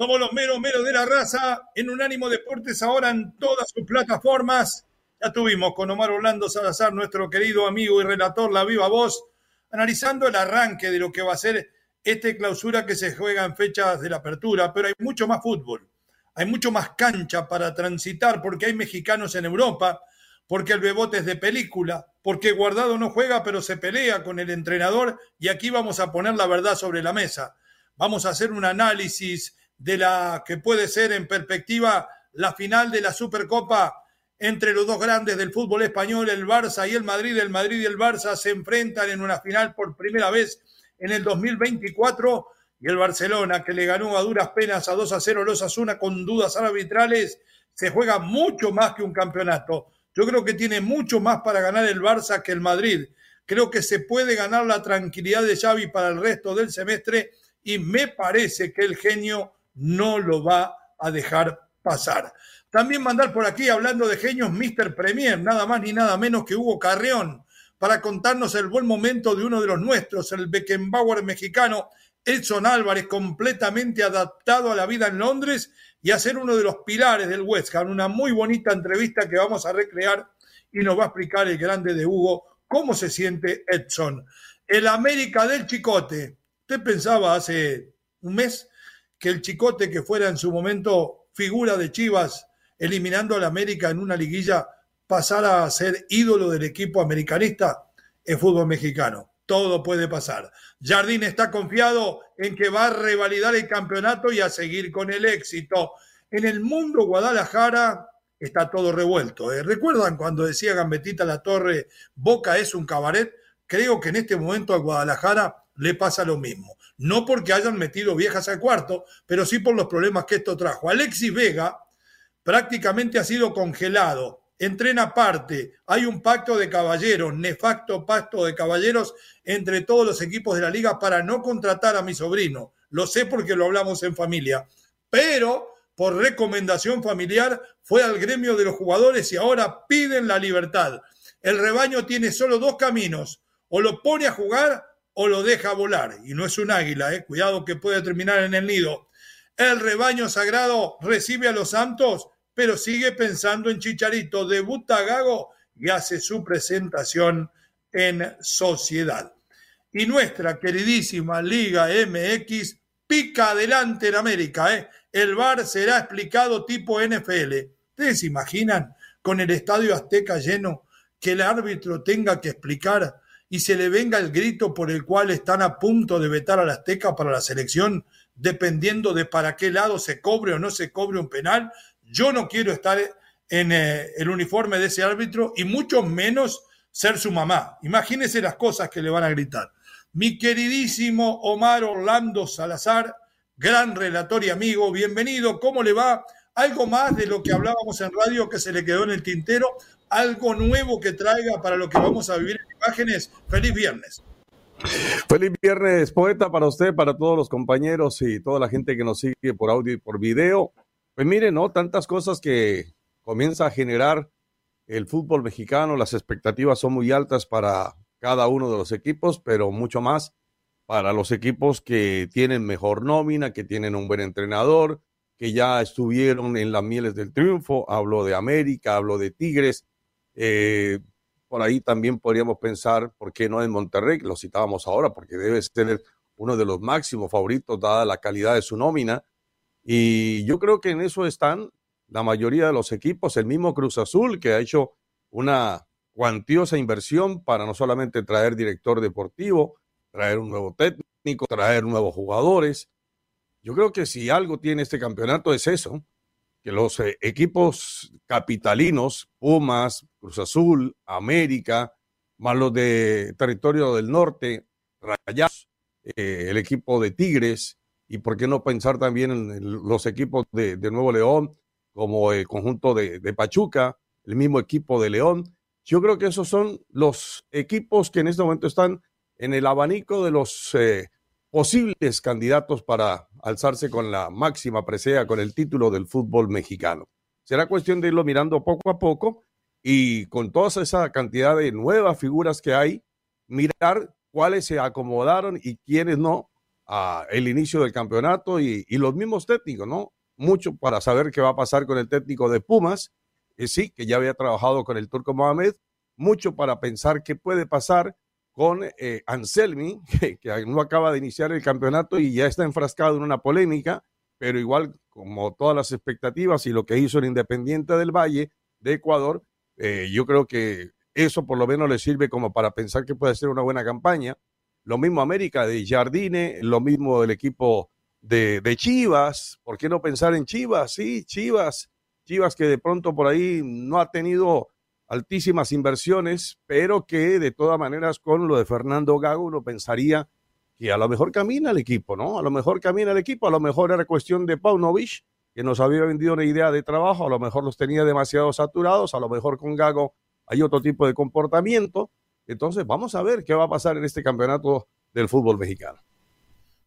Somos los meros meros de la raza en Unánimo Deportes ahora en todas sus plataformas. Ya tuvimos con Omar Orlando Salazar, nuestro querido amigo y relator La Viva Voz, analizando el arranque de lo que va a ser esta clausura que se juega en fechas de la apertura, pero hay mucho más fútbol, hay mucho más cancha para transitar porque hay mexicanos en Europa, porque el bebote es de película, porque Guardado no juega pero se pelea con el entrenador y aquí vamos a poner la verdad sobre la mesa. Vamos a hacer un análisis de la que puede ser en perspectiva la final de la Supercopa entre los dos grandes del fútbol español, el Barça y el Madrid. El Madrid y el Barça se enfrentan en una final por primera vez en el 2024 y el Barcelona, que le ganó a duras penas a 2 a 0 los Asuna con dudas arbitrales, se juega mucho más que un campeonato. Yo creo que tiene mucho más para ganar el Barça que el Madrid. Creo que se puede ganar la tranquilidad de Xavi para el resto del semestre y me parece que el genio no lo va a dejar pasar. También mandar por aquí, hablando de genios, Mr. Premier, nada más ni nada menos que Hugo Carreón, para contarnos el buen momento de uno de los nuestros, el Beckenbauer mexicano, Edson Álvarez, completamente adaptado a la vida en Londres y a ser uno de los pilares del West Ham. Una muy bonita entrevista que vamos a recrear y nos va a explicar el grande de Hugo cómo se siente Edson. El América del Chicote. Usted pensaba hace un mes que el Chicote, que fuera en su momento figura de Chivas, eliminando al América en una liguilla, pasara a ser ídolo del equipo americanista en fútbol mexicano. Todo puede pasar. Jardín está confiado en que va a revalidar el campeonato y a seguir con el éxito. En el mundo Guadalajara está todo revuelto. ¿eh? ¿Recuerdan cuando decía Gambetita La Torre, Boca es un cabaret? Creo que en este momento a Guadalajara le pasa lo mismo no porque hayan metido viejas al cuarto, pero sí por los problemas que esto trajo. Alexis Vega prácticamente ha sido congelado, entrena aparte, hay un pacto de caballeros, nefacto pacto de caballeros entre todos los equipos de la liga para no contratar a mi sobrino. Lo sé porque lo hablamos en familia, pero por recomendación familiar fue al gremio de los jugadores y ahora piden la libertad. El rebaño tiene solo dos caminos, o lo pone a jugar o lo deja volar. Y no es un águila, eh. cuidado que puede terminar en el nido. El rebaño sagrado recibe a los santos, pero sigue pensando en Chicharito. Debuta Gago y hace su presentación en sociedad. Y nuestra queridísima Liga MX pica adelante en América. ¿eh? El VAR será explicado tipo NFL. ¿Ustedes se imaginan con el estadio Azteca lleno que el árbitro tenga que explicar y se le venga el grito por el cual están a punto de vetar a la Azteca para la selección, dependiendo de para qué lado se cobre o no se cobre un penal. Yo no quiero estar en eh, el uniforme de ese árbitro y mucho menos ser su mamá. Imagínense las cosas que le van a gritar. Mi queridísimo Omar Orlando Salazar, gran relator y amigo, bienvenido. ¿Cómo le va? Algo más de lo que hablábamos en radio que se le quedó en el tintero algo nuevo que traiga para lo que vamos a vivir imágenes. Feliz viernes. Feliz viernes, poeta, para usted, para todos los compañeros y toda la gente que nos sigue por audio y por video. Pues miren, ¿no? Tantas cosas que comienza a generar el fútbol mexicano, las expectativas son muy altas para cada uno de los equipos, pero mucho más para los equipos que tienen mejor nómina, que tienen un buen entrenador, que ya estuvieron en las mieles del triunfo. Hablo de América, hablo de Tigres, eh, por ahí también podríamos pensar, ¿por qué no en Monterrey? Lo citábamos ahora, porque debe ser uno de los máximos favoritos, dada la calidad de su nómina. Y yo creo que en eso están la mayoría de los equipos, el mismo Cruz Azul, que ha hecho una cuantiosa inversión para no solamente traer director deportivo, traer un nuevo técnico, traer nuevos jugadores. Yo creo que si algo tiene este campeonato es eso, que los eh, equipos capitalinos, Pumas, Cruz Azul, América, más los de territorio del norte, Rayas, eh, el equipo de Tigres, y por qué no pensar también en los equipos de, Nuevo León, como el conjunto de, Pachuca, el mismo equipo de León. Yo creo que esos son los equipos que en este momento están en el abanico de los eh, posibles candidatos para alzarse con la máxima presea, con el título del fútbol mexicano. Será cuestión de irlo mirando poco a poco y con toda esa cantidad de nuevas figuras que hay, mirar cuáles se acomodaron y quiénes no a el inicio del campeonato y, los mismos técnicos, ¿no? Mucho para saber qué va a pasar con el técnico de Pumas, que sí, que ya había trabajado con el Turco Mohamed, mucho para pensar qué puede pasar con eh, Anselmi, que, no acaba de iniciar el campeonato y ya está enfrascado en una polémica, pero igual como todas las expectativas y lo que hizo el Independiente del Valle de Ecuador, eh, yo creo que eso por lo menos le sirve como para pensar que puede ser una buena campaña. Lo mismo América de Jardine, lo mismo el equipo de, de Chivas. ¿Por qué no pensar en Chivas? Sí, Chivas. Chivas que de pronto por ahí no ha tenido altísimas inversiones, pero que de todas maneras con lo de Fernando Gago uno pensaría que a lo mejor camina el equipo, ¿no? A lo mejor camina el equipo, a lo mejor era cuestión de Paunovic, que nos había vendido una idea de trabajo, a lo mejor los tenía demasiado saturados, a lo mejor con Gago hay otro tipo de comportamiento. Entonces vamos a ver qué va a pasar en este campeonato del fútbol mexicano.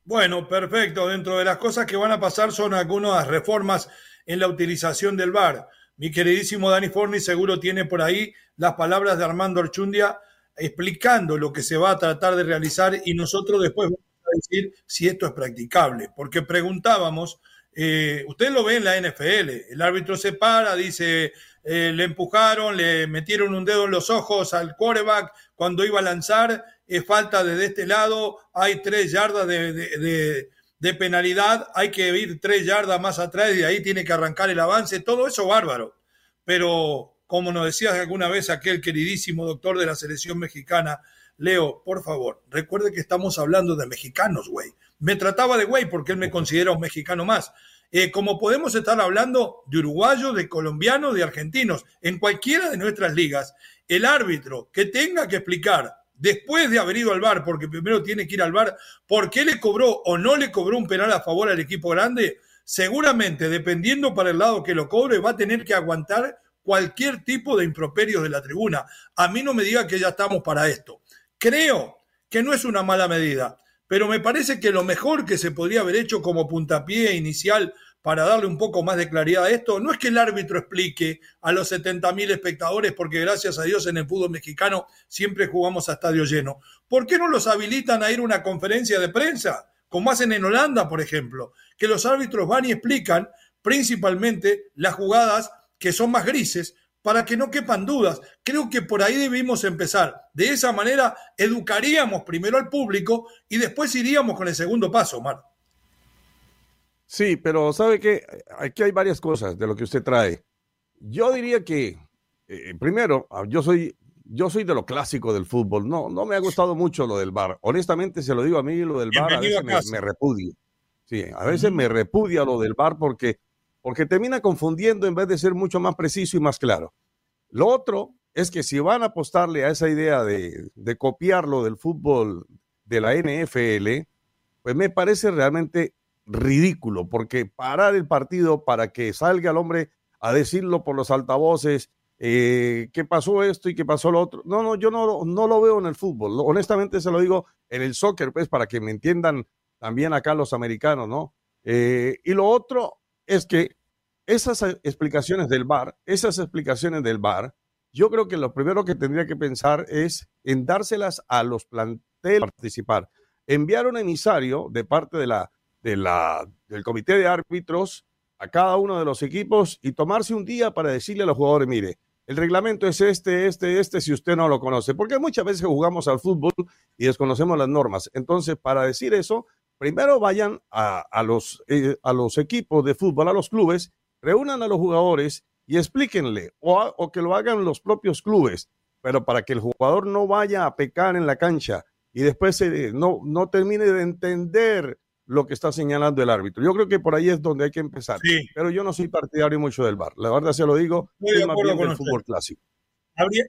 Bueno, perfecto. Dentro de las cosas que van a pasar son algunas reformas en la utilización del VAR. Mi queridísimo Dani Forni seguro tiene por ahí las palabras de Armando Archundia explicando lo que se va a tratar de realizar y nosotros después vamos a decir si esto es practicable. Porque preguntábamos, eh, usted lo ve en la NFL, el árbitro se para, dice, eh, le empujaron, le metieron un dedo en los ojos al quarterback cuando iba a lanzar, es falta desde este lado, hay tres yardas de de penalidad, hay que ir tres yardas más atrás y de ahí tiene que arrancar el avance, todo eso bárbaro. Pero, como nos decía alguna vez aquel queridísimo doctor de la selección mexicana, Leo, por favor, recuerde que estamos hablando de mexicanos, güey. Me trataba de güey porque él me considera un mexicano más. Eh, como podemos estar hablando de uruguayos, de colombianos, de argentinos, en cualquiera de nuestras ligas, el árbitro que tenga que explicar después de haber ido al bar, porque primero tiene que ir al bar, ¿por qué le cobró o no le cobró un penal a favor al equipo grande? Seguramente, dependiendo para el lado que lo cobre, va a tener que aguantar cualquier tipo de improperios de la tribuna. A mí no me diga que ya estamos para esto. Creo que no es una mala medida, pero me parece que lo mejor que se podría haber hecho como puntapié inicial para darle un poco más de claridad a esto, no es que el árbitro explique a los 70.000 espectadores, porque gracias a Dios en el fútbol mexicano siempre jugamos a estadio lleno. ¿Por qué no los habilitan a ir a una conferencia de prensa, como hacen en Holanda, por ejemplo? Que los árbitros van y explican principalmente las jugadas que son más grises, para que no quepan dudas. Creo que por ahí debimos empezar. De esa manera educaríamos primero al público y después iríamos con el segundo paso, Mar. Sí, pero sabe que aquí hay varias cosas de lo que usted trae. Yo diría que, eh, primero, ah, yo soy, yo soy de lo clásico del fútbol. No, no me ha gustado mucho lo del bar. Honestamente, se lo digo a mí, lo del bar a veces me, repudia. Sí, a veces me repudia lo del bar porque, porque termina confundiendo en vez de ser mucho más preciso y más claro. Lo otro es que si van a apostarle a esa idea de, de copiarlo del fútbol de la NFL, pues me parece realmente ridículo, porque parar el partido para que salga el hombre a decirlo por los altavoces, eh, qué pasó esto y qué pasó lo otro. No, no, yo no, no lo veo en el fútbol. Honestamente se lo digo en el soccer, pues, para que me entiendan también acá los americanos, ¿no? Eh, y lo otro es que esas explicaciones del bar, esas explicaciones del bar, yo creo que lo primero que tendría que pensar es en dárselas a los planteles participar. Enviar un emisario de parte de la de la, del comité de árbitros a cada uno de los equipos y tomarse un día para decirle a los jugadores, mire, el reglamento es este, este, este, si usted no lo conoce, porque muchas veces jugamos al fútbol y desconocemos las normas. Entonces, para decir eso, primero vayan a, los, eh, a los equipos de fútbol, a los clubes, reúnan a los jugadores y explíquenle, o, que lo hagan los propios clubes, pero para que el jugador no vaya a pecar en la cancha y después no, no termine de entender lo que está señalando el árbitro. Yo creo que por ahí es donde hay que empezar. Pero yo no soy partidario mucho del bar. La verdad se lo digo, soy más bien del fútbol clásico. Habría,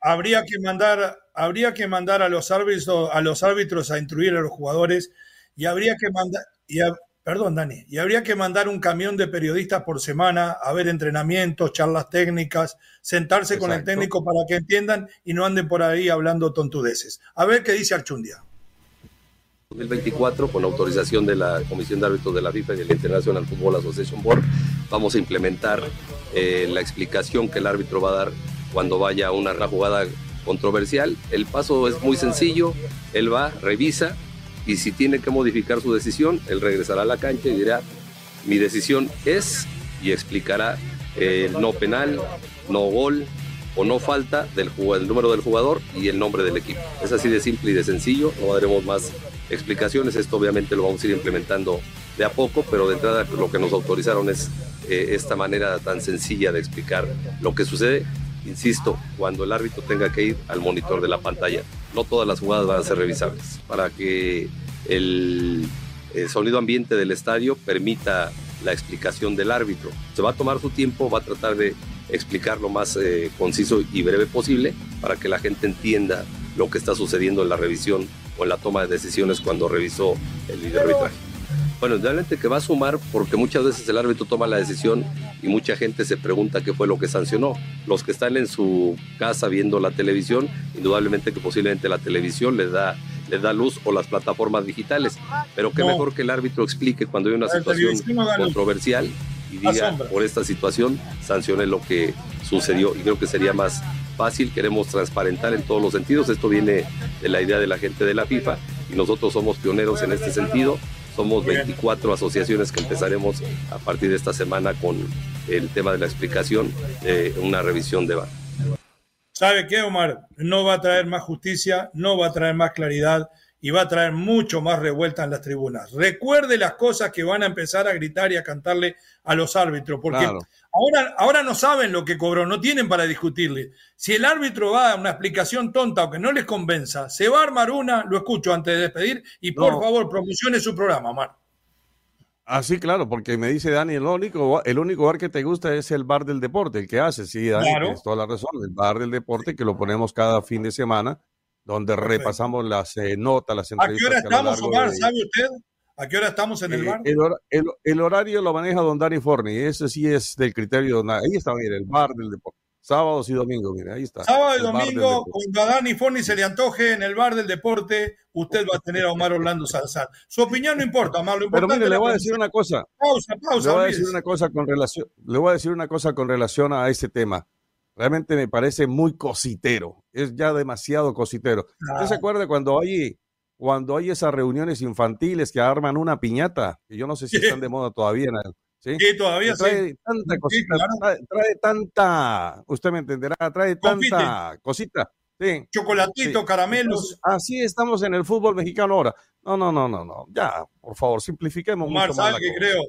habría, que mandar, habría que mandar a los árbitros, a los árbitros a instruir a los jugadores y habría que mandar, y perdón, Dani, y habría que mandar un camión de periodistas por semana a ver entrenamientos, charlas técnicas, sentarse con el técnico para que entiendan y no anden por ahí hablando tontudeces. A ver qué dice Archundia. 2024, con autorización de la Comisión de Árbitros de la FIFA y de la International Football Association Board, vamos a implementar eh, la explicación que el árbitro va a dar cuando vaya a una jugada controversial. El paso es muy sencillo, él va, revisa y si tiene que modificar su decisión, él regresará a la cancha y dirá, mi decisión es y explicará el no penal, no gol, o no falta del, el número del jugador y el nombre del equipo. Es así de simple y de sencillo, no daremos más explicaciones, esto obviamente lo vamos a ir implementando de a poco, pero de entrada lo que nos autorizaron es eh, esta manera tan sencilla de explicar lo que sucede, insisto, cuando el árbitro tenga que ir al monitor de la pantalla. No todas las jugadas van a ser revisables para que el, el sonido ambiente del estadio permita la explicación del árbitro. Se va a tomar su tiempo, va a tratar de explicar lo más eh, conciso y breve posible para que la gente entienda lo que está sucediendo en la revisión o en la toma de decisiones cuando revisó el video arbitraje. Bueno, realmente que va a sumar porque muchas veces el árbitro toma la decisión y mucha gente se pregunta qué fue lo que sancionó. Los que están en su casa viendo la televisión, indudablemente que posiblemente la televisión les da, les da luz o las plataformas digitales, pero qué mejor que el árbitro explique cuando hay una situación controversial y diga por esta situación sancione lo que sucedió y creo que sería más fácil, queremos transparentar en todos los sentidos, esto viene de la idea de la gente de la FIFA y nosotros somos pioneros en este sentido, somos 24 asociaciones que empezaremos a partir de esta semana con el tema de la explicación de una revisión de VAR. ¿Sabe qué, Omar? No va a traer más justicia, no va a traer más claridad, y va a traer mucho más revuelta en las tribunas. Recuerde las cosas que van a empezar a gritar y a cantarle a los árbitros, porque ahora, ahora no saben lo que cobró, no tienen para discutirle. Si el árbitro va a una explicación tonta o que no les convenza, se va a armar una, lo escucho antes de despedir, y por favor promocione su programa, Omar. Ah, sí, claro, porque me dice Dani, el único, el único bar que te gusta es el bar del deporte, el que hace, sí, Dani, tienes toda la razón, el bar del deporte que lo ponemos cada fin de semana donde repasamos las eh, notas, las entrevistas. ¿A qué hora estamos, Omar? ¿Sabe usted? ¿A qué hora estamos en el eh, bar? El, horario lo maneja don Dani Forni, ese sí es del criterio. Ahí está, mire, el bar del deporte. Sábados y domingos, mire, ahí está. Sábado y domingo, cuando a Dani Forni se le antoje en el bar del deporte, usted va a tener a Omar Orlando Salazar. Su opinión no importa, Omar, lo importante Pero mire, le voy a decir una cosa. Pausa, pausa. Le voy a decir una cosa con relación, le voy a decir una cosa con relación a este tema realmente me parece muy cositero, es ya demasiado cositero. ¿Usted se acuerda cuando hay, cuando hay esas reuniones infantiles que arman una piñata? Que yo no sé si están de moda todavía. ¿sí? todavía trae Tanta cosita, trae, tanta, usted me entenderá, trae tanta cosita. Sí, Chocolatito, caramelos. así estamos en el fútbol mexicano ahora. No, no, no, no, no. Ya, por favor, simplifiquemos Omar, mucho más. que creo?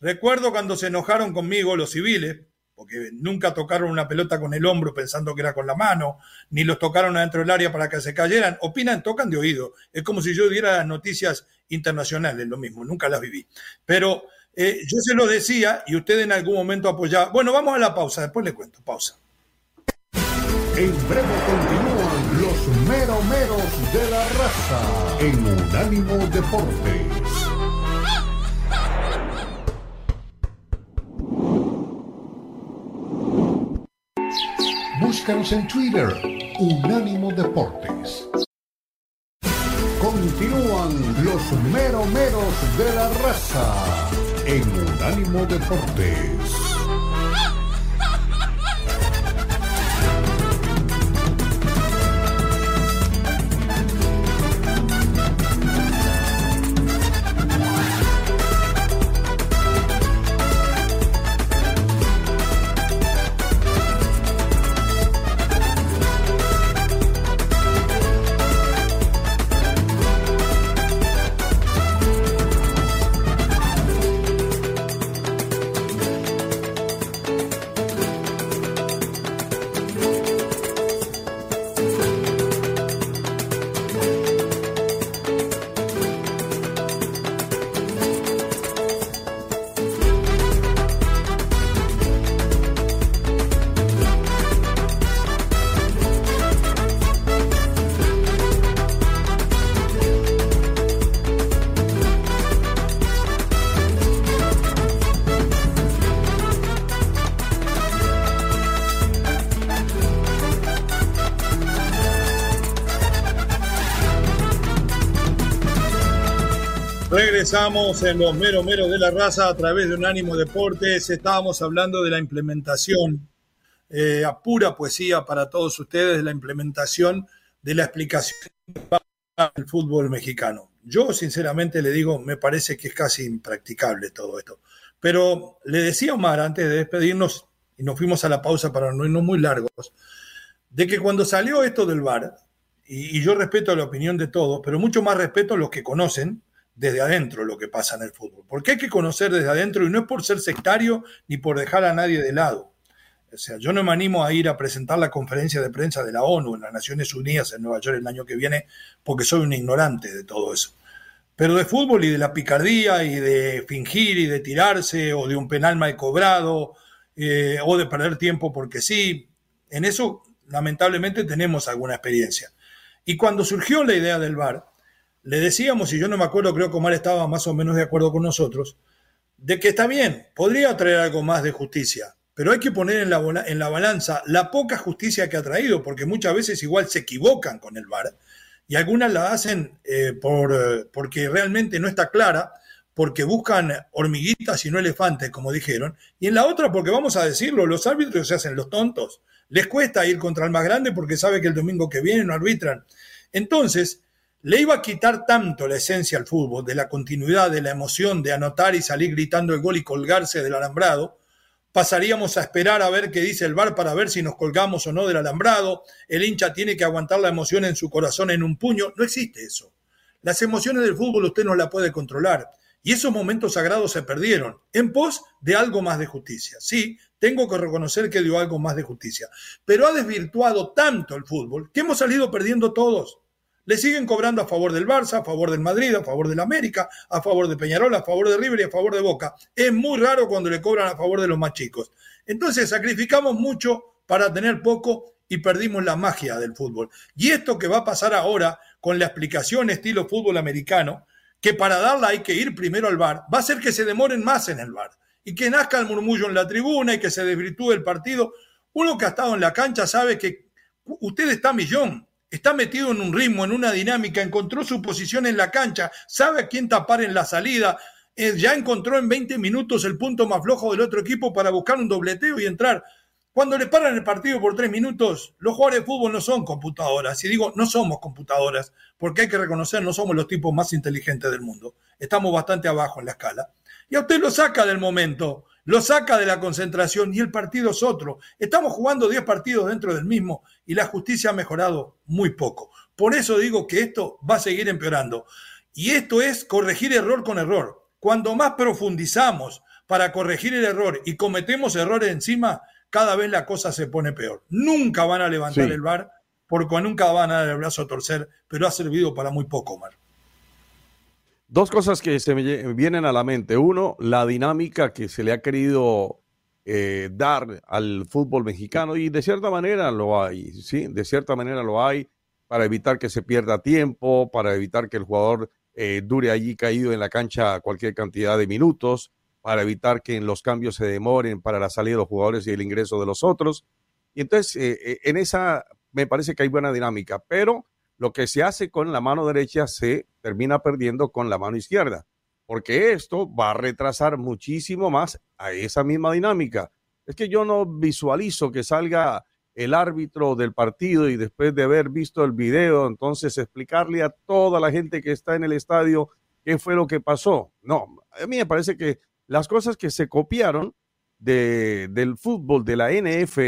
Recuerdo cuando se enojaron conmigo los civiles porque nunca tocaron una pelota con el hombro pensando que era con la mano, ni los tocaron adentro del área para que se cayeran. Opinan, tocan de oído. Es como si yo diera las noticias internacionales, lo mismo, nunca las viví. Pero eh, yo se lo decía y usted en algún momento apoyaba. Bueno, vamos a la pausa, después le cuento, pausa. En breve continúan los meromeros de la raza en Unánimo Deportes. Búscanos en Twitter, Unánimo Deportes. Continúan los meromeros de la raza en Unánimo Deportes. Regresamos en los meros meros de la raza a través de Unánimo Deportes. Estábamos hablando de la implementación, eh, a pura poesía para todos ustedes, de la implementación de la explicación del fútbol mexicano. Yo sinceramente le digo, me parece que es casi impracticable todo esto. Pero le decía Omar antes de despedirnos, y nos fuimos a la pausa para no irnos muy largos, de que cuando salió esto del VAR, y, y yo respeto la opinión de todos, pero mucho más respeto a los que conocen, desde adentro lo que pasa en el fútbol. Porque hay que conocer desde adentro y no es por ser sectario ni por dejar a nadie de lado. O sea, yo no me animo a ir a presentar la conferencia de prensa de la ONU en las Naciones Unidas en Nueva York el año que viene porque soy un ignorante de todo eso. Pero de fútbol y de la picardía y de fingir y de tirarse o de un penal mal cobrado eh, o de perder tiempo porque sí, en eso lamentablemente tenemos alguna experiencia. Y cuando surgió la idea del VAR, le decíamos, y yo no me acuerdo, creo que Omar estaba más o menos de acuerdo con nosotros, de que está bien, podría traer algo más de justicia, pero hay que poner en la, en la balanza la poca justicia que ha traído, porque muchas veces igual se equivocan con el VAR, y algunas la hacen eh, por, porque realmente no está clara, porque buscan hormiguitas y no elefantes, como dijeron, y en la otra porque vamos a decirlo, los árbitros se hacen los tontos, les cuesta ir contra el más grande porque sabe que el domingo que viene no arbitran. Entonces, le iba a quitar tanto la esencia al fútbol, de la continuidad, de la emoción, de anotar y salir gritando el gol y colgarse del alambrado. Pasaríamos a esperar a ver qué dice el VAR para ver si nos colgamos o no del alambrado. El hincha tiene que aguantar la emoción en su corazón en un puño. No existe eso. Las emociones del fútbol usted no la puede controlar. Y esos momentos sagrados se perdieron en pos de algo más de justicia. Sí, tengo que reconocer que dio algo más de justicia. Pero ha desvirtuado tanto el fútbol que hemos salido perdiendo todos. Le siguen cobrando a favor del Barça, a favor del Madrid, a favor del América, a favor de Peñarol, a favor de River y a favor de Boca. Es muy raro cuando le cobran a favor de los más chicos. Entonces sacrificamos mucho para tener poco y perdimos la magia del fútbol. Y esto que va a pasar ahora con la explicación estilo fútbol americano, que para darla hay que ir primero al bar, va a hacer que se demoren más en el bar y que nazca el murmullo en la tribuna y que se desvirtúe el partido. Uno que ha estado en la cancha sabe que usted está millón, está metido en un ritmo, en una dinámica, encontró su posición en la cancha, sabe a quién tapar en la salida, eh, ya encontró en 20 minutos el punto más flojo del otro equipo para buscar un dobleteo y entrar. Cuando le paran el partido por tres minutos, los jugadores de fútbol no son computadoras. Y digo, no somos computadoras, porque hay que reconocer, no somos los tipos más inteligentes del mundo. Estamos bastante abajo en la escala. Y a usted lo saca del momento lo saca de la concentración y el partido es otro. Estamos jugando 10 partidos dentro del mismo y la justicia ha mejorado muy poco. Por eso digo que esto va a seguir empeorando. Y esto es corregir error con error. Cuando más profundizamos para corregir el error y cometemos errores encima, cada vez la cosa se pone peor. Nunca van a levantar el bar porque nunca van a dar el brazo a torcer, pero ha servido para muy poco, Omar. Dos cosas que se me vienen a la mente. Uno, la dinámica que se le ha querido eh, dar al fútbol mexicano y de cierta manera lo hay, ¿sí? De cierta manera lo hay para evitar que se pierda tiempo, para evitar que el jugador eh, dure allí caído en la cancha cualquier cantidad de minutos, para evitar que los cambios se demoren para la salida de los jugadores y el ingreso de los otros. Y entonces, eh, en esa me parece que hay buena dinámica, pero lo que se hace con la mano derecha se termina perdiendo con la mano izquierda, porque esto va a retrasar muchísimo más a esa misma dinámica. Es que yo no visualizo que salga el árbitro del partido y después de haber visto el video, entonces explicarle a toda la gente que está en el estadio qué fue lo que pasó. No, a mí me parece que las cosas que se copiaron de, del fútbol, de la NF,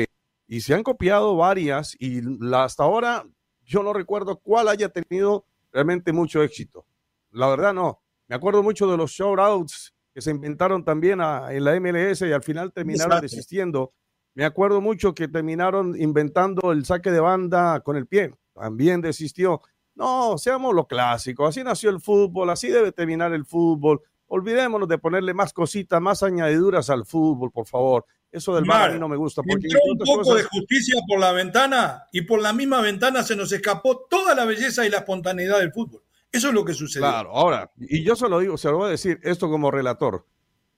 y se han copiado varias, y hasta ahora yo no recuerdo cuál haya tenido realmente mucho éxito. La verdad no. Me acuerdo mucho de los shoutouts que se inventaron también en la MLS y al final terminaron desistiendo. Me acuerdo mucho que terminaron inventando el saque de banda con el pie. También desistió. No, seamos lo clásico. Así nació el fútbol, así debe terminar el fútbol. Olvidémonos de ponerle más cositas, más añadiduras al fútbol, por favor. Eso del mar, a mí no me gusta. Porque entró un poco de justicia por la ventana y por la misma ventana se nos escapó toda la belleza y la espontaneidad del fútbol. Eso es lo que sucedió. Claro, ahora, y yo se lo digo, se lo voy a decir esto como relator.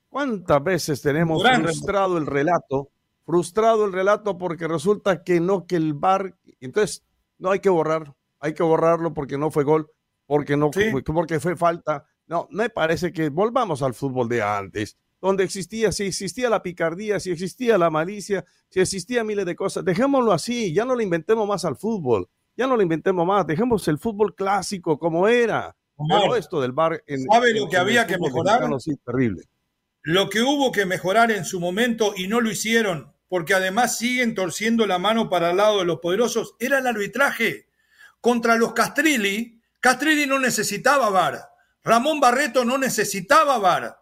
¿Cuántas veces tenemos frustrado el relato? Frustrado el relato porque resulta que no, que el bar, entonces no hay que borrar, hay que borrarlo porque no fue gol, porque no porque fue falta, No, me parece que volvamos al fútbol de antes, donde existía, si existía la picardía, si existía la malicia, si existía miles de cosas. Dejémoslo así, ya no le inventemos más al fútbol, ya no le inventemos más, dejemos el fútbol clásico como era. Pero esto del bar. En, ¿Sabe lo que había que mejorar? Sí, terrible. Lo que hubo que mejorar en su momento y no lo hicieron, porque además siguen torciendo la mano para el lado de los poderosos, era el arbitraje. Contra los Castrilli, Castrilli no necesitaba VAR. Ramón Barreto no necesitaba VAR.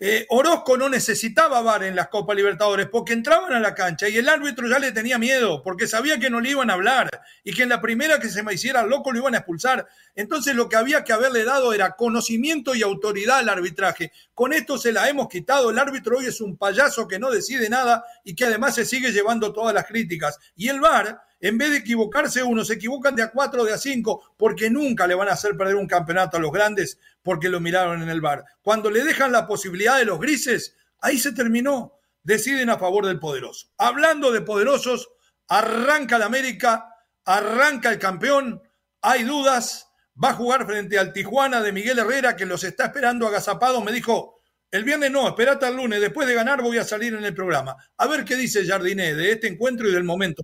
Eh, Orozco no necesitaba VAR en las Copas Libertadores porque entraban a la cancha y el árbitro ya le tenía miedo porque sabía que no le iban a hablar y que en la primera que se me hiciera loco lo iban a expulsar. Entonces lo que había que haberle dado era conocimiento y autoridad al arbitraje. Con esto se la hemos quitado. El árbitro hoy es un payaso que no decide nada y que además se sigue llevando todas las críticas. Y el VAR en vez de equivocarse uno, se equivocan de a cuatro, de a cinco, porque nunca le van a hacer perder un campeonato a los grandes porque lo miraron en el bar. Cuando le dejan la posibilidad de los grises, ahí se terminó. Deciden a favor del poderoso. Hablando de poderosos, arranca la América, arranca el campeón, hay dudas, va a jugar frente al Tijuana de Miguel Herrera que los está esperando agazapado. Me dijo, el viernes no, espérate al lunes, después de ganar voy a salir en el programa. A ver qué dice Jardiné de este encuentro y del momento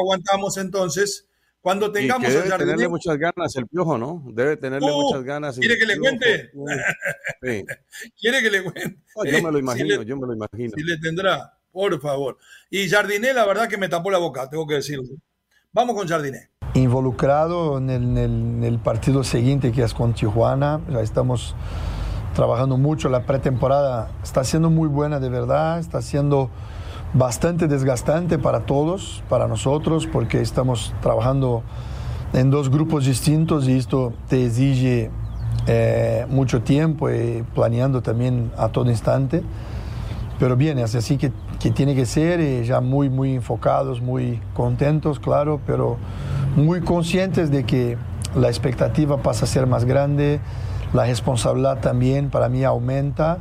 aguantamos entonces. Cuando tengamos y debe tenerle muchas ganas el piojo, ¿no? Debe tenerle uh, muchas ganas. ¿Quiere que le cuente? ¿Quiere que le cuente? yo me lo imagino, yo me lo imagino. Si le tendrá, por favor. Y Jardiné, la verdad que me tapó la boca, tengo que decirlo. Vamos con Jardiné. Involucrado en el, en el partido siguiente que es con Tijuana, ya estamos trabajando mucho, la pretemporada está siendo muy buena de verdad, está siendo bastante desgastante para todos, para nosotros, porque estamos trabajando en dos grupos distintos y esto te exige eh, mucho tiempo y planeando también a todo instante. Pero bien, es así que, que tiene que ser y ya muy, muy enfocados, muy contentos, claro, pero muy conscientes de que la expectativa pasa a ser más grande, la responsabilidad también para mí aumenta.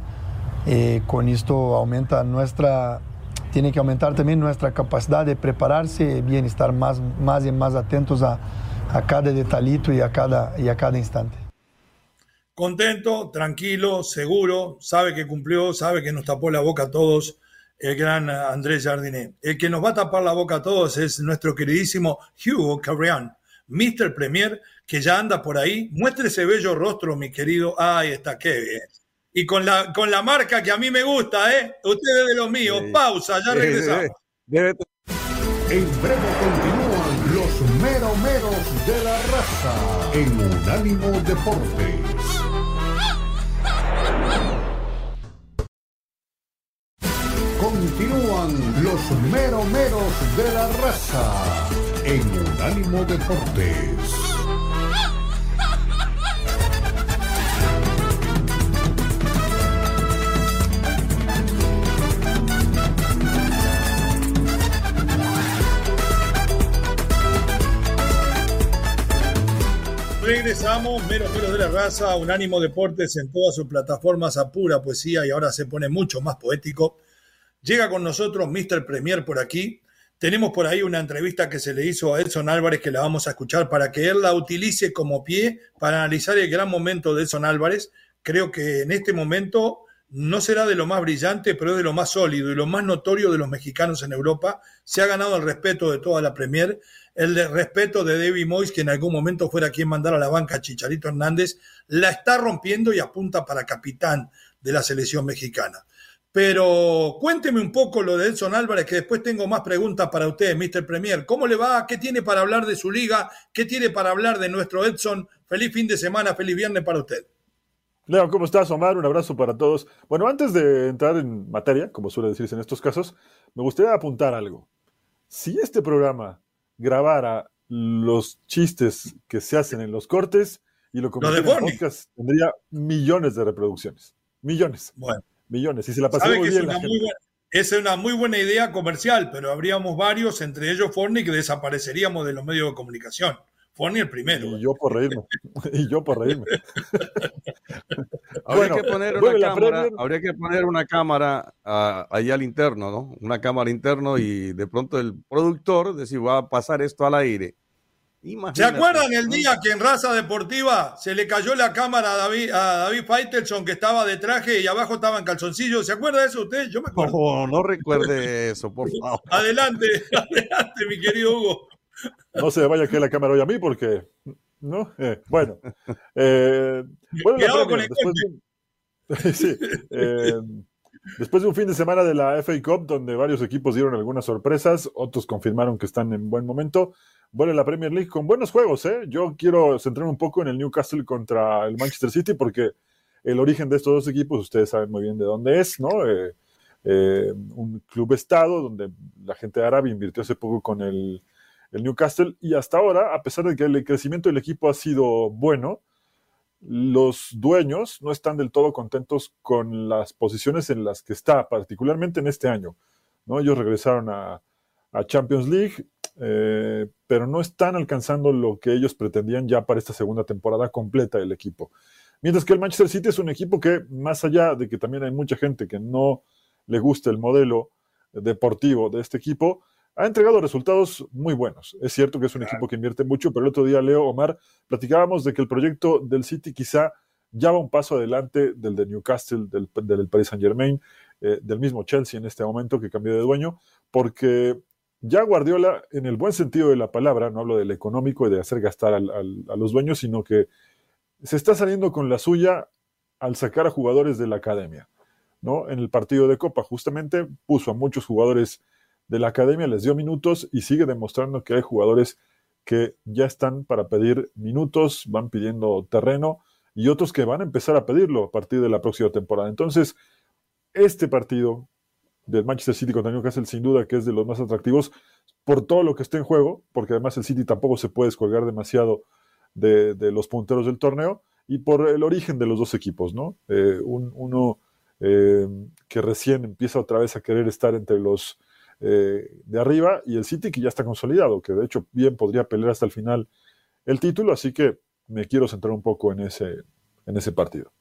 y con esto aumenta nuestra tiene que aumentar también nuestra capacidad de prepararse bien, estar más, más y más atentos a, cada detallito y a cada, y a cada instante. Contento, tranquilo, seguro, sabe que cumplió, sabe que nos tapó la boca a todos el gran Andrés Jardiné. El que nos va a tapar la boca a todos es nuestro queridísimo Hugo Carrián, Mr. Premier, que ya anda por ahí. Muestre ese bello rostro, mi querido. Ahí está, qué bien y con la, con la marca que a mí me gusta, ¿eh? Ustedes de los míos. Pausa, ya regresamos. En breve continúan los meromeros de la raza en Unánimo Deportes. Continúan los meromeros de la raza en Unánimo Deportes. Regresamos, Mero Mero de la Raza, Unánimo Deportes en todas sus plataformas a pura poesía y ahora se pone mucho más poético. Llega con nosotros Mr. Premier por aquí. Tenemos por ahí una entrevista que se le hizo a Edson Álvarez que la vamos a escuchar para que él la utilice como pie para analizar el gran momento de Edson Álvarez. Creo que en este momento no será de lo más brillante, pero es de lo más sólido y lo más notorio de los mexicanos en Europa. Se ha ganado el respeto de toda la Premier el respeto de David Moyes, que en algún momento fuera quien mandara a la banca a Chicharito Hernández, la está rompiendo y apunta para capitán de la selección mexicana. Pero cuénteme un poco lo de Edson Álvarez, que después tengo más preguntas para usted, Mr. Premier. ¿Cómo le va? ¿Qué tiene para hablar de su liga? ¿Qué tiene para hablar de nuestro Edson? Feliz fin de semana, feliz viernes para usted. Leo, ¿cómo estás, Omar? Un abrazo para todos. Bueno, antes de entrar en materia, como suele decirse en estos casos, me gustaría apuntar algo. Si este programa grabara los chistes que se hacen en los cortes y lo convirtiera en podcast, tendría millones de reproducciones. Millones. Bueno. Millones. Y se la pasaría muy bien. Es una, muy buena, idea comercial, pero habríamos varios, entre ellos Forni, que desapareceríamos de los medios de comunicación. Forni el primero. Y yo por reírme. y yo por reírme. habría, que poner una cámara, habría que poner una cámara uh, ahí al interno, ¿no? Una cámara interno y de pronto el productor decir, va a pasar esto al aire. ¿Se acuerdan el día que en Raza Deportiva se le cayó la cámara a David, a David Faitelson que estaba de traje y abajo estaba en calzoncillo? ¿Se acuerda de eso usted? Yo me acuerdo. No, no recuerde eso, por favor. Adelante, adelante, mi querido Hugo. No se vaya que la cámara hoy a mí porque, ¿no? Eh, bueno. Eh, bueno después, sí, eh, después de un fin de semana de la FA Cup donde varios equipos dieron algunas sorpresas, otros confirmaron que están en buen momento vuelve la Premier League con buenos juegos. ¿eh? Yo quiero centrarme un poco en el Newcastle contra el Manchester City porque el origen de estos dos equipos, ustedes saben muy bien de dónde es, ¿no? Eh, eh, un club estado donde la gente de Arabia invirtió hace poco con el, el, Newcastle y hasta ahora, a pesar de que el crecimiento del equipo ha sido bueno, los dueños no están del todo contentos con las posiciones en las que está, particularmente en este año. ¿no? Ellos regresaron a, a Champions League, eh, pero no están alcanzando lo que ellos pretendían ya para esta segunda temporada completa del equipo. Mientras que el Manchester City es un equipo que, más allá de que también hay mucha gente que no le gusta el modelo deportivo de este equipo, ha entregado resultados muy buenos. Es cierto que es un equipo que invierte mucho, pero el otro día, Leo, Omar, platicábamos de que el proyecto del City quizá ya va un paso adelante del de Newcastle, del, del Paris Saint Germain, eh, del mismo Chelsea en este momento que cambió de dueño, porque ya Guardiola, en el buen sentido de la palabra, no hablo del económico y de hacer gastar al, a los dueños, sino que se está saliendo con la suya al sacar a jugadores de la academia. ¿no? En el partido de Copa, justamente puso a muchos jugadores de la academia, les dio minutos y sigue demostrando que hay jugadores que ya están para pedir minutos, van pidiendo terreno y otros que van a empezar a pedirlo a partir de la próxima temporada. Entonces, este partido del Manchester City contra Newcastle, sin duda que es de los más atractivos por todo lo que está en juego, porque además el City tampoco se puede descolgar demasiado de, los punteros del torneo, y por el origen de los dos equipos, ¿no? Eh, uno eh, que recién empieza otra vez a querer estar entre los eh, de arriba, y el City que ya está consolidado, que de hecho bien podría pelear hasta el final el título, así que me quiero centrar un poco en ese, en ese partido.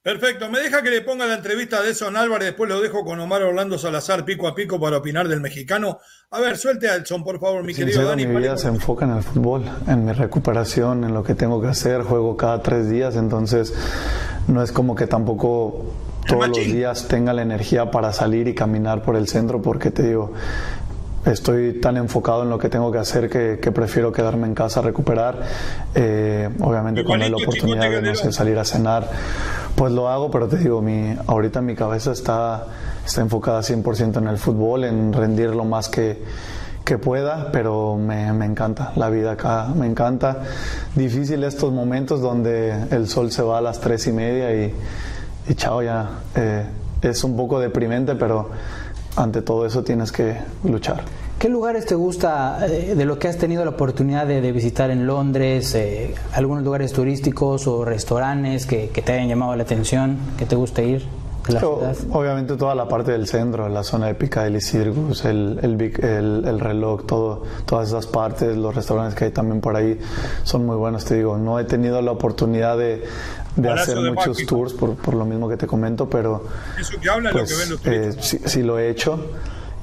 Perfecto, me deja que le ponga la entrevista de Edson Álvarez, después lo dejo con Omar Orlando Salazar pico a pico para opinar del mexicano. A ver, suelte a Edson, por favor, mi querido Dani. Mi vida se enfoca en el fútbol, en mi recuperación, en lo que tengo que hacer. Juego cada tres días, entonces no es como que tampoco todos los días tenga la energía para salir y caminar por el centro, porque te digo, estoy tan enfocado en lo que tengo que hacer que, prefiero quedarme en casa a recuperar. Eh, obviamente cuando hay la oportunidad de no sé, salir a cenar, pues lo hago, pero te digo, mi, ahorita mi cabeza está, está enfocada 100% en el fútbol, en rendir lo más que, que pueda, pero me, me, encanta la vida acá, me encanta. Difícil estos momentos donde el sol se va a las tres y media y, y chao ya. Eh, es un poco deprimente, pero ante todo eso tienes que luchar. ¿Qué lugares te gusta eh, de lo que has tenido la oportunidad de, visitar en Londres? Eh, ¿Algunos lugares turísticos o restaurantes que, te hayan llamado la atención, que te guste ir? la? Obviamente toda la parte del centro, la zona de Piccadilly Circus, el, el, el, reloj, todo, todas esas partes, los restaurantes que hay también por ahí son muy buenos, te digo. No he tenido la oportunidad de, de hacer muchos tours por, por, lo mismo que te comento, pero Eso que habla pues, lo que ven los eh, sí, sí, lo he hecho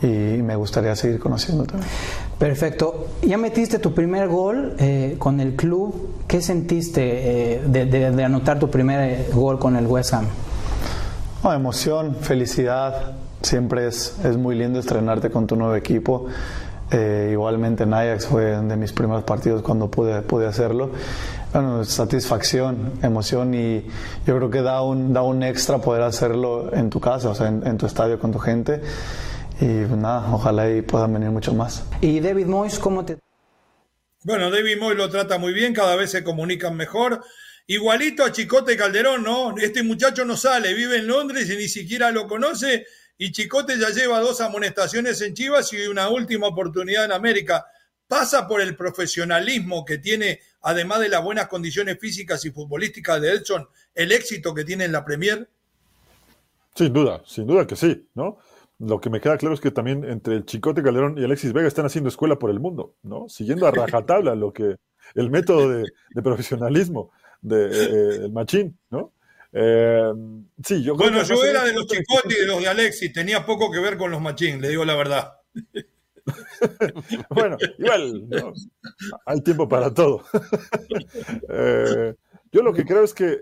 y me gustaría seguir conociendo también. Perfecto. Ya metiste tu primer gol eh, con el club. ¿Qué sentiste eh, de, de, anotar tu primer eh, gol con el West Ham? Oh, emoción, felicidad. Siempre es, es muy lindo estrenarte con tu nuevo equipo. Eh, igualmente en Ajax fue de mis primeros partidos cuando pude, pude hacerlo. Bueno, satisfacción, emoción y yo creo que da un, da un extra poder hacerlo en tu casa, o sea, en, tu estadio con tu gente. Y pues nada, ojalá y puedan venir mucho más. ¿Y David Moyes cómo te...? Bueno, David Moyes lo trata muy bien, cada vez se comunican mejor. Igualito a Chicote Calderón, ¿no? Este muchacho no sale, vive en Londres y ni siquiera lo conoce y Chicote ya lleva dos amonestaciones en Chivas y una última oportunidad en América. ¿Pasa por el profesionalismo que tiene, además de las buenas condiciones físicas y futbolísticas de Edson, el éxito que tiene en la Premier? Sin duda, sin duda que sí, ¿no? Lo que me queda claro es que también entre el Chicote Calderón y Alexis Vega están haciendo escuela por el mundo, ¿no? Siguiendo a rajatabla lo que, el método de, profesionalismo del de, eh, machín, ¿no? Eh, sí, yo bueno, yo era de los Chicote y de los de Alexis, tenía poco que ver con los Machín, le digo la verdad. bueno, igual, hay tiempo para todo. Eh, yo lo que creo es que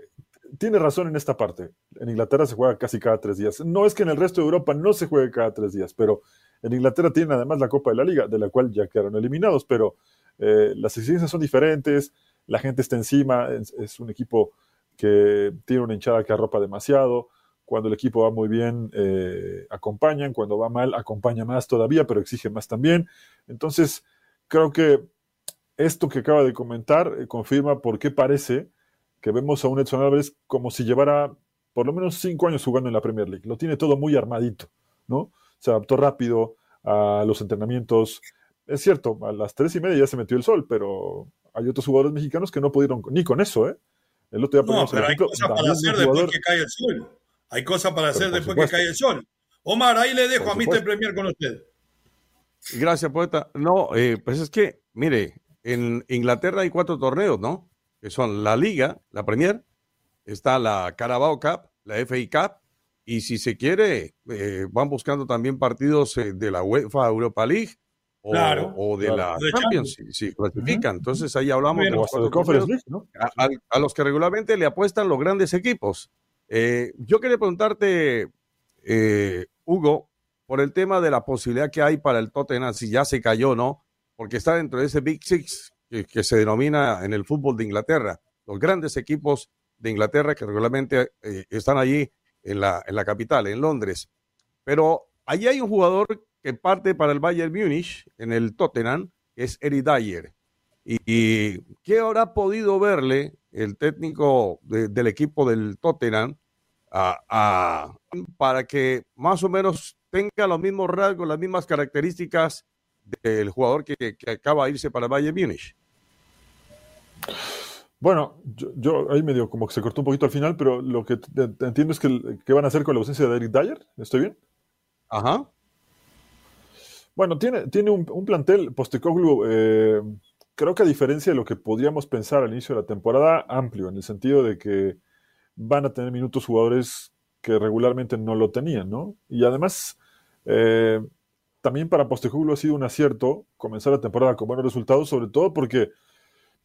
tiene razón en esta parte. En Inglaterra se juega casi cada tres días. No es que en el resto de Europa no se juegue cada tres días, pero en Inglaterra tienen además la Copa de la Liga, de la cual ya quedaron eliminados, pero eh, las exigencias son diferentes, la gente está encima, es, un equipo que tiene una hinchada que arropa demasiado. Cuando el equipo va muy bien, eh, acompañan. Cuando va mal, acompaña más todavía, pero exige más también. Entonces, creo que esto que acaba de comentar eh, confirma por qué parece que vemos a un Edson Álvarez como si llevara por lo menos cinco años jugando en la Premier League. Lo tiene todo muy armadito, ¿no? Se adaptó rápido a los entrenamientos. Es cierto, a las tres y media ya se metió el sol, pero hay otros jugadores mexicanos que no pudieron ni con eso, ¿eh? El otro día no, pero hay cosas para hacer después que cae el sol. Hay cosas para hacer después que cae el sol. Omar, ahí le dejo a Mr. Premier con usted. Gracias, poeta. No, eh, pues es que, mire, en Inglaterra hay cuatro torneos, ¿no? Que son la Liga, la Premier, está la Carabao Cup, la FA Cup, y si se quiere, eh, van buscando también partidos eh, de la UEFA Europa League o, de la Champions, si, clasifican. Entonces ahí hablamos de los a, los que regularmente le apuestan los grandes equipos. Eh, yo quería preguntarte, Hugo, por el tema de la posibilidad que hay para el Tottenham, si ya se cayó, ¿no? Porque está dentro de ese Big Six que, se denomina en el fútbol de Inglaterra, los grandes equipos de Inglaterra que regularmente están allí en la, en la capital, en Londres. Pero allí hay un jugador que parte para el Bayern Múnich, en el Tottenham, que es Eric Dyer. Y, qué habrá podido verle el técnico del equipo del Tottenham para que más o menos tenga los mismos rasgos, las mismas características del jugador que, que acaba de irse para Bayern Múnich? Bueno, yo, ahí medio como que se cortó un poquito al final, pero lo que entiendo es que, ¿qué van a hacer con la ausencia de Eric Dyer. ¿Estoy bien? Ajá. Bueno, tiene, tiene un, plantel Postecoglu, eh, creo que a diferencia de lo que podríamos pensar al inicio de la temporada, amplio, en el sentido de que van a tener minutos jugadores que regularmente no lo tenían, ¿no? Y además, eh, también para Postecoglu ha sido un acierto comenzar la temporada con buenos resultados, sobre todo porque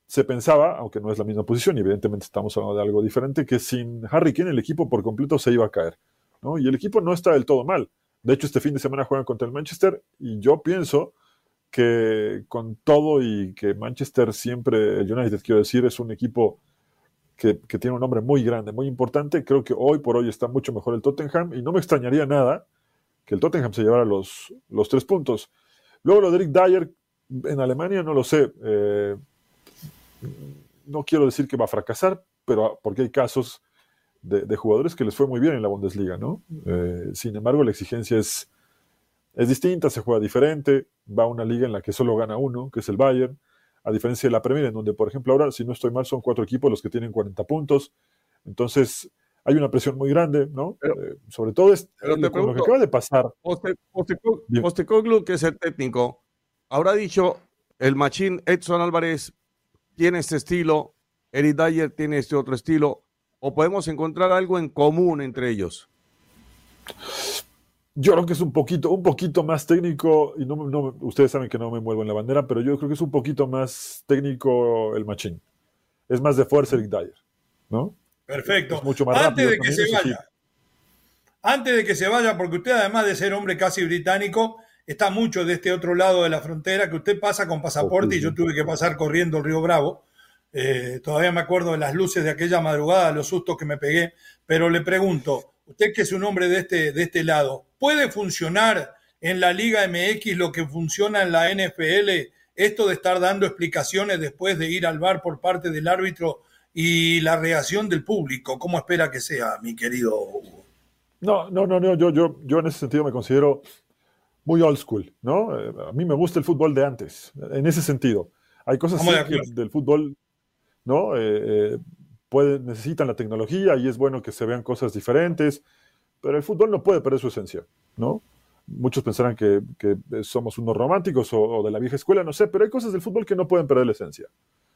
se pensaba, aunque no es la misma posición, y evidentemente estamos hablando de algo diferente, que sin Harry Kane el equipo por completo se iba a caer. ¿no? Y el equipo no está del todo mal. De hecho, este fin de semana juegan contra el Manchester y yo pienso que con todo y que Manchester siempre, el United quiero decir, es un equipo que, tiene un nombre muy grande, muy importante, creo que hoy por hoy está mucho mejor el Tottenham y no me extrañaría nada que el Tottenham se llevara los, los tres puntos. Luego lo de Dyer en Alemania no lo sé. Eh, no quiero decir que va a fracasar, pero porque hay casos de, jugadores que les fue muy bien en la Bundesliga, ¿no? Eh, sin embargo, la exigencia es, es distinta, se juega diferente, va a una liga en la que solo gana uno, que es el Bayern, a diferencia de la Premier, en donde, por ejemplo, ahora, si no estoy mal, son cuatro equipos los que tienen 40 puntos, entonces hay una presión muy grande, ¿no? Eh, sobre todo es, lo que acaba de pasar. Postecoglu, que es el técnico, habrá dicho el machín Edson Álvarez tiene este estilo, Eric Dyer tiene este otro estilo, o podemos encontrar algo en común entre ellos? Yo creo que es un poquito, un poquito más técnico, y no, ustedes saben que no me muevo en la bandera, pero yo creo que es un poquito más técnico el machín. Es más de fuerza Eric Dyer, ¿no? Perfecto. mucho más Antes de que se vaya, antes de que se vaya, porque usted además de ser hombre casi británico, está mucho de este otro lado de la frontera, que usted pasa con pasaporte y yo tuve que pasar corriendo el río Bravo. Eh, todavía me acuerdo de las luces de aquella madrugada, los sustos que me pegué, pero le pregunto, usted que es un hombre de este, de este lado, ¿puede funcionar en la Liga MX lo que funciona en la NFL? Esto de estar dando explicaciones después de ir al bar por parte del árbitro y la reacción del público, ¿cómo espera que sea, mi querido Hugo? No, no, no, no, yo, yo, yo en ese sentido me considero muy old school, ¿no? Eh, a mí me gusta el fútbol de antes, en ese sentido. Hay cosas del fútbol, ¿no? Eh, eh, necesitan la tecnología y es bueno que se vean cosas diferentes, pero el fútbol no puede perder su esencia, ¿no? Muchos pensarán que, somos unos románticos o, de la vieja escuela, no sé, pero hay cosas del fútbol que no pueden perder la esencia,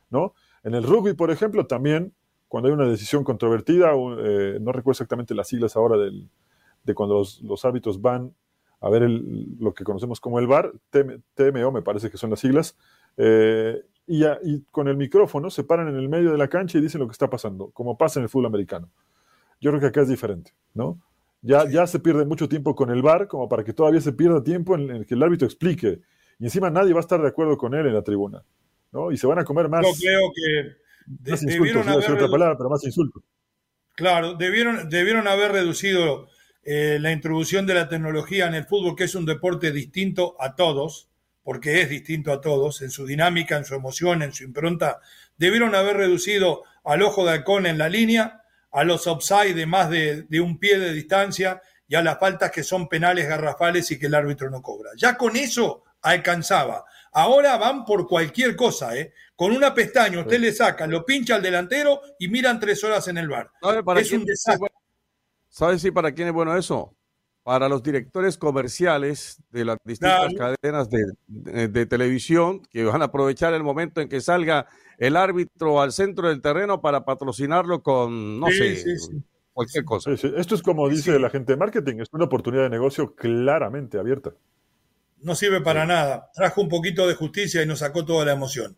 ¿no? En el rugby, por ejemplo, también, cuando hay una decisión controvertida, no recuerdo exactamente las siglas ahora del, de cuando los, los van a ver lo que conocemos como el VAR, TMO me parece que son las siglas, eh, y, y, con el micrófono se paran en el medio de la cancha y dicen lo que está pasando, como pasa en el fútbol americano. Yo creo que acá es diferente, ¿no? Ya, ya se pierde mucho tiempo con el VAR como para que todavía se pierda tiempo en el que el árbitro explique. Y encima nadie va a estar de acuerdo con él en la tribuna, ¿no? Y se van a comer más. Yo creo que más debieron haber otra palabra, pero más insultos. Claro, debieron, debieron haber reducido eh, la introducción de la tecnología en el fútbol, que es un deporte distinto a todos, porque es distinto a todos, en su dinámica, en su emoción, en su impronta, debieron haber reducido al ojo de halcón en la línea, a los offside de más de, de un pie de distancia y a las faltas que son penales garrafales y que el árbitro no cobra. Ya con eso alcanzaba. Ahora van por cualquier cosa, ¿eh? Con una pestaña usted le saca, lo pincha al delantero y miran tres horas en el bar. es un desastre. ¿Sabes si para quién es bueno eso? Para los directores comerciales de las distintas cadenas de, televisión que van a aprovechar el momento en que salga el árbitro al centro del terreno para patrocinarlo con, no sé, cualquier cosa. Esto es como dice la gente de marketing, es una oportunidad de negocio claramente abierta. No sirve para nada. Trajo un poquito de justicia y nos sacó toda la emoción.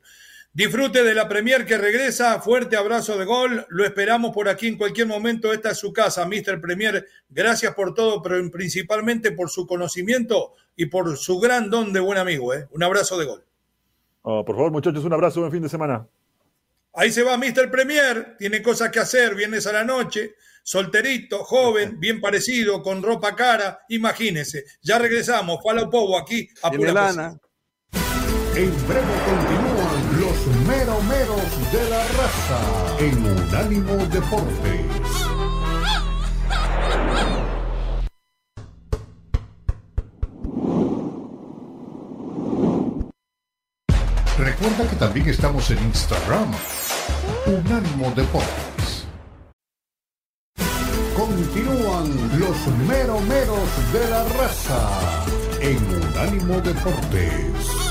Disfrute de la Premier que regresa. Fuerte abrazo de gol. Lo esperamos por aquí en cualquier momento. Esta es su casa, Mr. Premier. Gracias por todo, pero principalmente por su conocimiento y por su gran don de buen amigo. ¿eh? Un abrazo de gol. Oh, por favor, muchachos, un abrazo. Buen fin de semana. Ahí se va Mr. Premier. Tiene cosas que hacer. Viernes a la noche. Solterito, joven, bien parecido, con ropa cara. Imagínese. Ya regresamos. Fala Povo aquí a Pura En breve continúan los de la raza en Unánimo Deportes. Recuerda que también estamos en Instagram. Unánimo Deportes. Continúan los meromeros de la raza en Unánimo Deportes.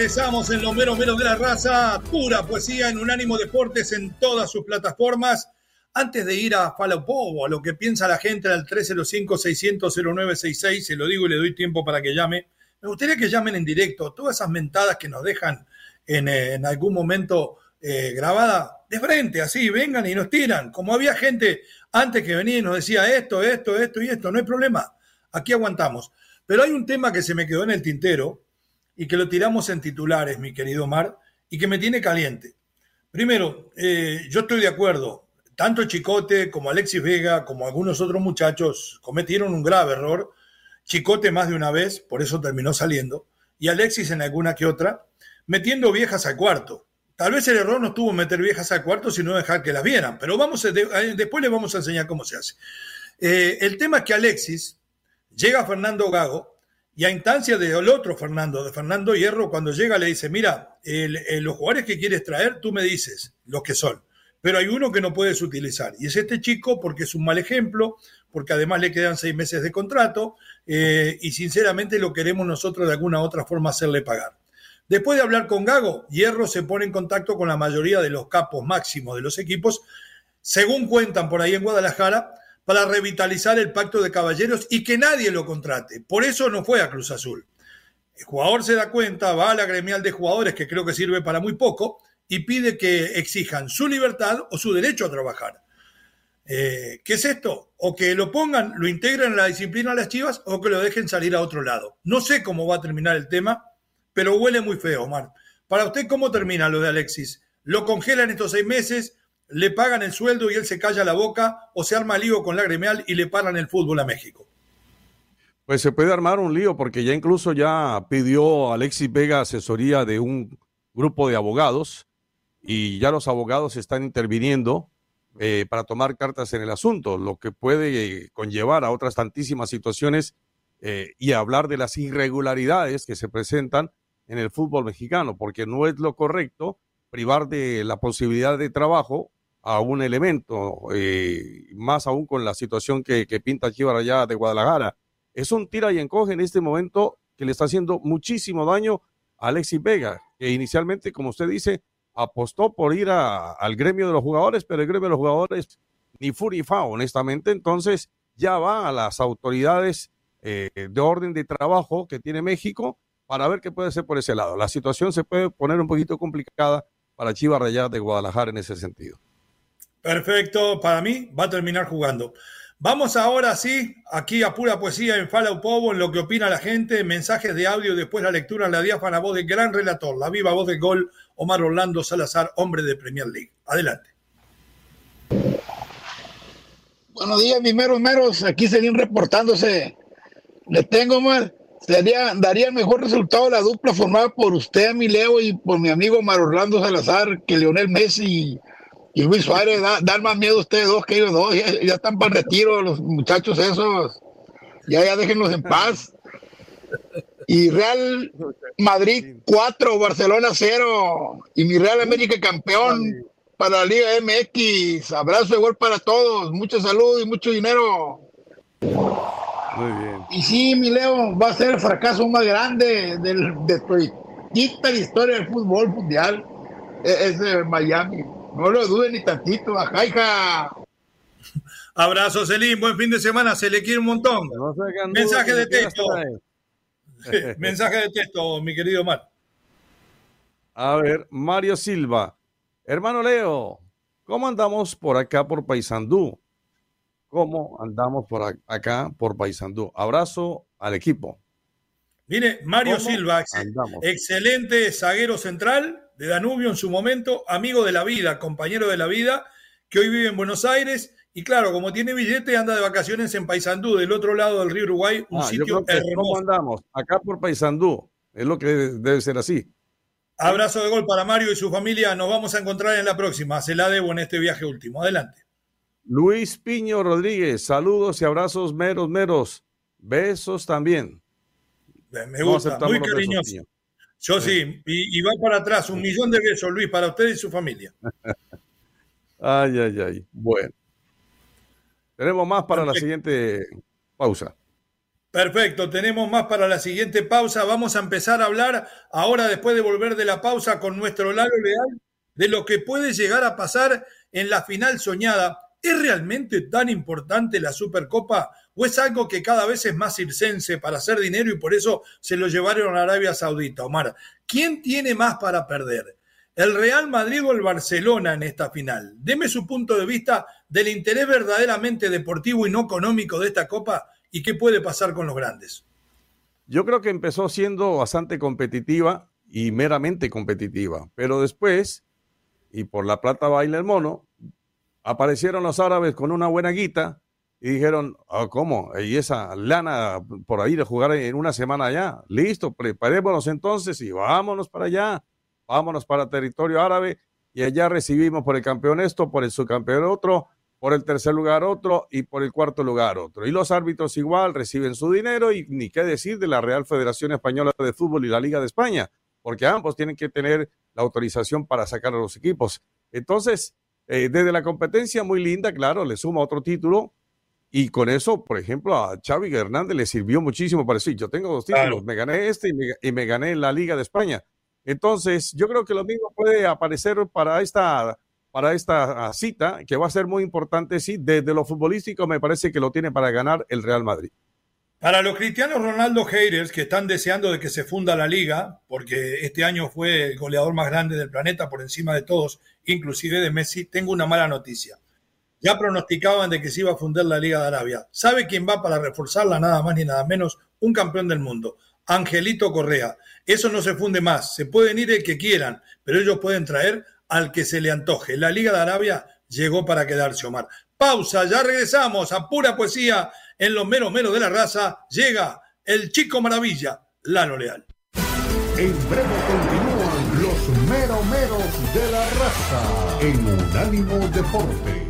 Regresamos en los meros meros de la raza, pura poesía en Unánimo Deportes en todas sus plataformas. Antes de ir a Falopovo, a lo que piensa la gente al 305-600-0966, se lo digo y le doy tiempo para que llame. Me gustaría que llamen en directo todas esas mentadas que nos dejan en, eh, algún momento eh, grabada de frente, así, vengan y nos tiran. Como había gente antes que venía y nos decía esto, esto, esto y esto, no hay problema. Aquí aguantamos. Pero hay un tema que se me quedó en el tintero y que lo tiramos en titulares, mi querido Mar, y que me tiene caliente. Primero, eh, yo estoy de acuerdo. Tanto Chicote como Alexis Vega, como algunos otros muchachos, cometieron un grave error. Chicote más de una vez, por eso terminó saliendo, y Alexis en alguna que otra, metiendo viejas al cuarto. Tal vez el error no estuvo meter viejas al cuarto, sino dejar que las vieran, pero vamos después les vamos a enseñar cómo se hace. Eh, el tema es que Alexis llega a Fernando Gago y a instancia del otro Fernando, de Fernando Hierro, cuando llega le dice, mira, los jugadores que quieres traer, tú me dices los que son, pero hay uno que no puedes utilizar. Y es este chico porque es un mal ejemplo, porque además le quedan seis meses de contrato eh, y sinceramente lo queremos nosotros de alguna otra forma hacerle pagar. Después de hablar con Gago, Hierro se pone en contacto con la mayoría de los capos máximos de los equipos, según cuentan por ahí en Guadalajara, para revitalizar el pacto de caballeros y que nadie lo contrate. Por eso no fue a Cruz Azul. El jugador se da cuenta, va a la gremial de jugadores, que creo que sirve para muy poco, y pide que exijan su libertad o su derecho a trabajar. Eh, ¿Qué es esto? O que lo pongan, lo integren en la disciplina de las chivas o que lo dejen salir a otro lado. No sé cómo va a terminar el tema, pero huele muy feo, Omar. Para usted, ¿cómo termina lo de Alexis? ¿Lo congelan estos seis meses? Le pagan el sueldo y él se calla la boca o se arma lío con la gremial y le paran el fútbol a México. Pues se puede armar un lío porque ya incluso ya pidió Alexis Vega asesoría de un grupo de abogados y ya los abogados están interviniendo eh, para tomar cartas en el asunto, lo que puede conllevar a otras tantísimas situaciones eh, y hablar de las irregularidades que se presentan en el fútbol mexicano, porque no es lo correcto privar de la posibilidad de trabajo a un elemento, eh, más aún con la situación que, que pinta Chivas allá de Guadalajara. Es un tira y encoge en este momento que le está haciendo muchísimo daño a Alexis Vega, que inicialmente, como usted dice, apostó por ir al gremio de los jugadores, pero el gremio de los jugadores ni fu ni fa, honestamente. Entonces ya va a las autoridades eh, de orden de trabajo que tiene México para ver qué puede hacer por ese lado. La situación se puede poner un poquito complicada para Chivas Rayadas de Guadalajara en ese sentido. Perfecto, para mí va a terminar jugando. Vamos ahora sí, aquí a pura poesía en Fala Povo, en lo que opina la gente, mensajes de audio, después la lectura en la diáfana voz del gran relator, la viva voz del gol, Omar Orlando Salazar, hombre de Premier League. Adelante. Buenos días, mis meros meros, aquí seguían reportándose. Le tengo, Omar, sería, daría el mejor resultado la dupla formada por usted, mi Leo, y por mi amigo Omar Orlando Salazar, que Leonel Messi y Luis Suárez, da, dan más miedo a ustedes dos que ellos dos. Ya, están para el retiro los muchachos esos. Ya, ya déjenlos en paz. Y Real Madrid 4, Barcelona 0. Y mi Real América campeón para la Liga MX. Abrazo igual para todos. Mucha salud y mucho dinero. Muy bien. Y sí, mi Leo, va a ser el fracaso más grande del, de la historia del fútbol mundial. E, es de Miami. No lo duden ni tantito, hija. Abrazo, Celín. Buen fin de semana. Se le quiere un montón. Mensaje de texto. Mensaje de texto, mi querido Mar. A ver, Mario Silva. Hermano Leo, ¿cómo andamos por acá por Paysandú? ¿Cómo andamos por acá por Paysandú? Abrazo al equipo. Mire, Mario Silva, excelente zaguero central, de Danubio en su momento, amigo de la vida, compañero de la vida, que hoy vive en Buenos Aires. Y claro, como tiene billete, anda de vacaciones en Paysandú, del otro lado del río Uruguay, un ah, sitio hermoso. ¿Cómo andamos? Acá por Paysandú. Es lo que debe ser así. Abrazo de gol para Mario y su familia. Nos vamos a encontrar en la próxima. Se la debo en este viaje último. Adelante. Luis Piño Rodríguez, saludos y abrazos meros, meros. Besos también. Me gusta, muy cariñoso. Yo sí, y, va para atrás, un millón de besos, Luis, para usted y su familia. ay, ay, ay. Bueno. Tenemos más para la siguiente pausa. Perfecto, tenemos más para la siguiente pausa. Vamos a empezar a hablar ahora, después de volver de la pausa, con nuestro Lalo Leal, de lo que puede llegar a pasar en la final soñada. ¿Es realmente tan importante la Supercopa o es algo que cada vez es más circense para hacer dinero y por eso se lo llevaron a Arabia Saudita. Omar, ¿quién tiene más para perder? ¿El Real Madrid o el Barcelona en esta final? Deme su punto de vista del interés verdaderamente deportivo y no económico de esta copa y qué puede pasar con los grandes. Yo creo que empezó siendo bastante competitiva y meramente competitiva, pero después, y por la plata baila el mono, aparecieron los árabes con una buena guita y dijeron, ah, ¿cómo? ¿Y esa lana por ahí de jugar en una semana allá? Listo, preparémonos entonces y vámonos para allá, vámonos para territorio árabe y allá recibimos por el campeón esto, por el subcampeón otro, por el tercer lugar otro y por el cuarto lugar otro. Y los árbitros igual reciben su dinero y ni qué decir de la Real Federación Española de Fútbol y la Liga de España, porque ambos tienen que tener la autorización para sacar a los equipos. Entonces, eh, desde la competencia muy linda, claro, le suma otro título, y con eso, por ejemplo, a Xavi Hernández le sirvió muchísimo para decir, yo tengo dos títulos, me gané este y me, y me, gané la Liga de España. Entonces, yo creo que lo mismo puede aparecer para esta, para esta ah, cita, que va a ser muy importante, sí, desde lo futbolístico me parece que lo tiene para ganar el Real Madrid. Para los cristianos Ronaldo haters que están deseando de que se funda la liga, porque este año fue el goleador más grande del planeta por encima de todos, inclusive de Messi, tengo una mala noticia ya pronosticaban de que se iba a fundar la Liga de Arabia. ¿Sabe quién va para reforzarla? Nada más ni nada menos, un campeón del mundo, Angelito Correa. Eso no se funde más, se pueden ir el que quieran, pero ellos pueden traer al que se le antoje. La Liga de Arabia llegó para quedarse, Omar. Pausa, ya regresamos a pura poesía en los meros meros de la raza. Llega el chico maravilla, Lalo Leal. En breve continúan los meros meros de la raza en Unánimo Deporte.